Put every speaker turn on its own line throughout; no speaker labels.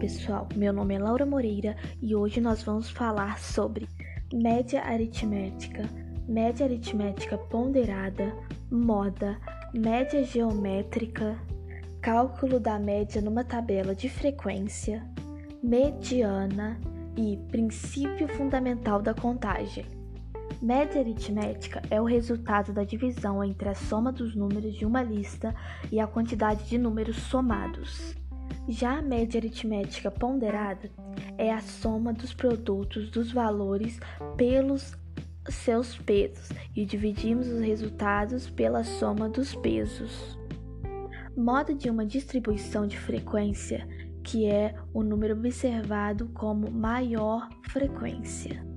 pessoal, meu nome é Laura Moreira e hoje nós vamos falar sobre média aritmética, média aritmética ponderada, moda, média geométrica, cálculo da média numa tabela de frequência, mediana e princípio fundamental da contagem. Média aritmética é o resultado da divisão entre a soma dos números de uma lista e a quantidade de números somados. Já a média aritmética ponderada é a soma dos produtos dos valores pelos seus pesos e dividimos os resultados pela soma dos pesos. Modo de uma distribuição de frequência, que é o número observado como maior frequência.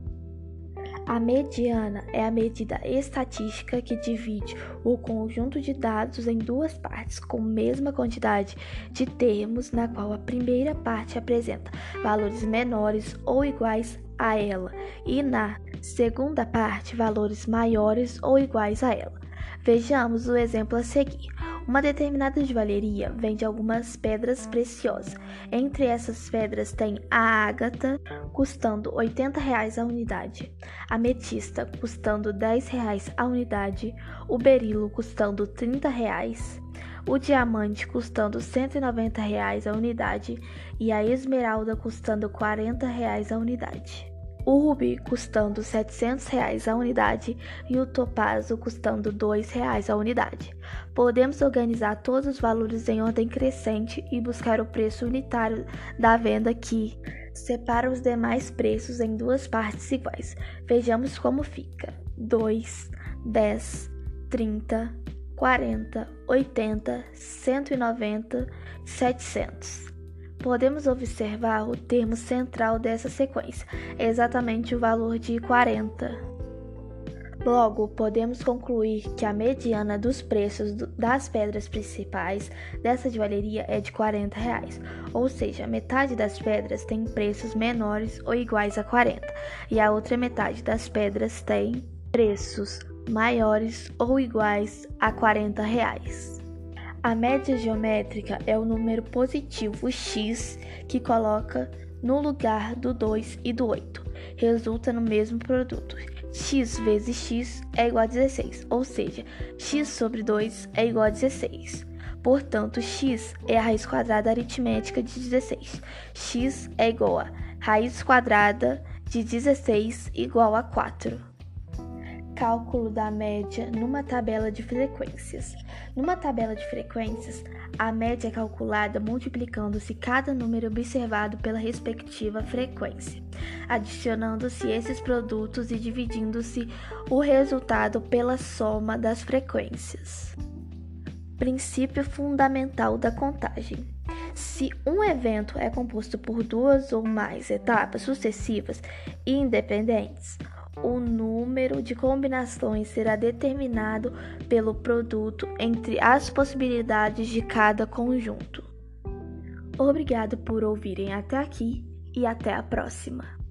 A mediana é a medida estatística que divide o conjunto de dados em duas partes com mesma quantidade de termos, na qual a primeira parte apresenta valores menores ou iguais a ela, e na segunda parte, valores maiores ou iguais a ela. Vejamos o exemplo a seguir. Uma determinada joalheria vende algumas pedras preciosas. Entre essas pedras tem a ágata, custando 80 reais a unidade, a ametista, custando 10 reais a unidade, o berilo, custando 30 reais, o diamante, custando 190 reais a unidade. E a esmeralda, custando 40 reais a unidade o rubi custando 700 reais a unidade e o topazo custando 2 reais a unidade. Podemos organizar todos os valores em ordem crescente e buscar o preço unitário da venda que separa os demais preços em duas partes iguais. Vejamos como fica: 2, 10, 30, 40, 80, 190, 700 podemos observar o termo central dessa sequência, exatamente o valor de 40. Logo, podemos concluir que a mediana dos preços das pedras principais dessa joalheria é de 40 reais, ou seja, metade das pedras tem preços menores ou iguais a 40, e a outra metade das pedras tem preços maiores ou iguais a 40 reais. A média geométrica é o número positivo x que coloca no lugar do 2 e do 8. Resulta no mesmo produto. x vezes x é igual a 16, ou seja, x sobre 2 é igual a 16. Portanto, x é a raiz quadrada aritmética de 16. x é igual a raiz quadrada de 16 igual a 4. Cálculo da média numa tabela de frequências. Numa tabela de frequências, a média é calculada multiplicando-se cada número observado pela respectiva frequência, adicionando-se esses produtos e dividindo-se o resultado pela soma das frequências. Princípio fundamental da contagem. Se um evento é composto por duas ou mais etapas sucessivas e independentes, o número de combinações será determinado pelo produto entre as possibilidades de cada conjunto. Obrigado por ouvirem até aqui e até a próxima.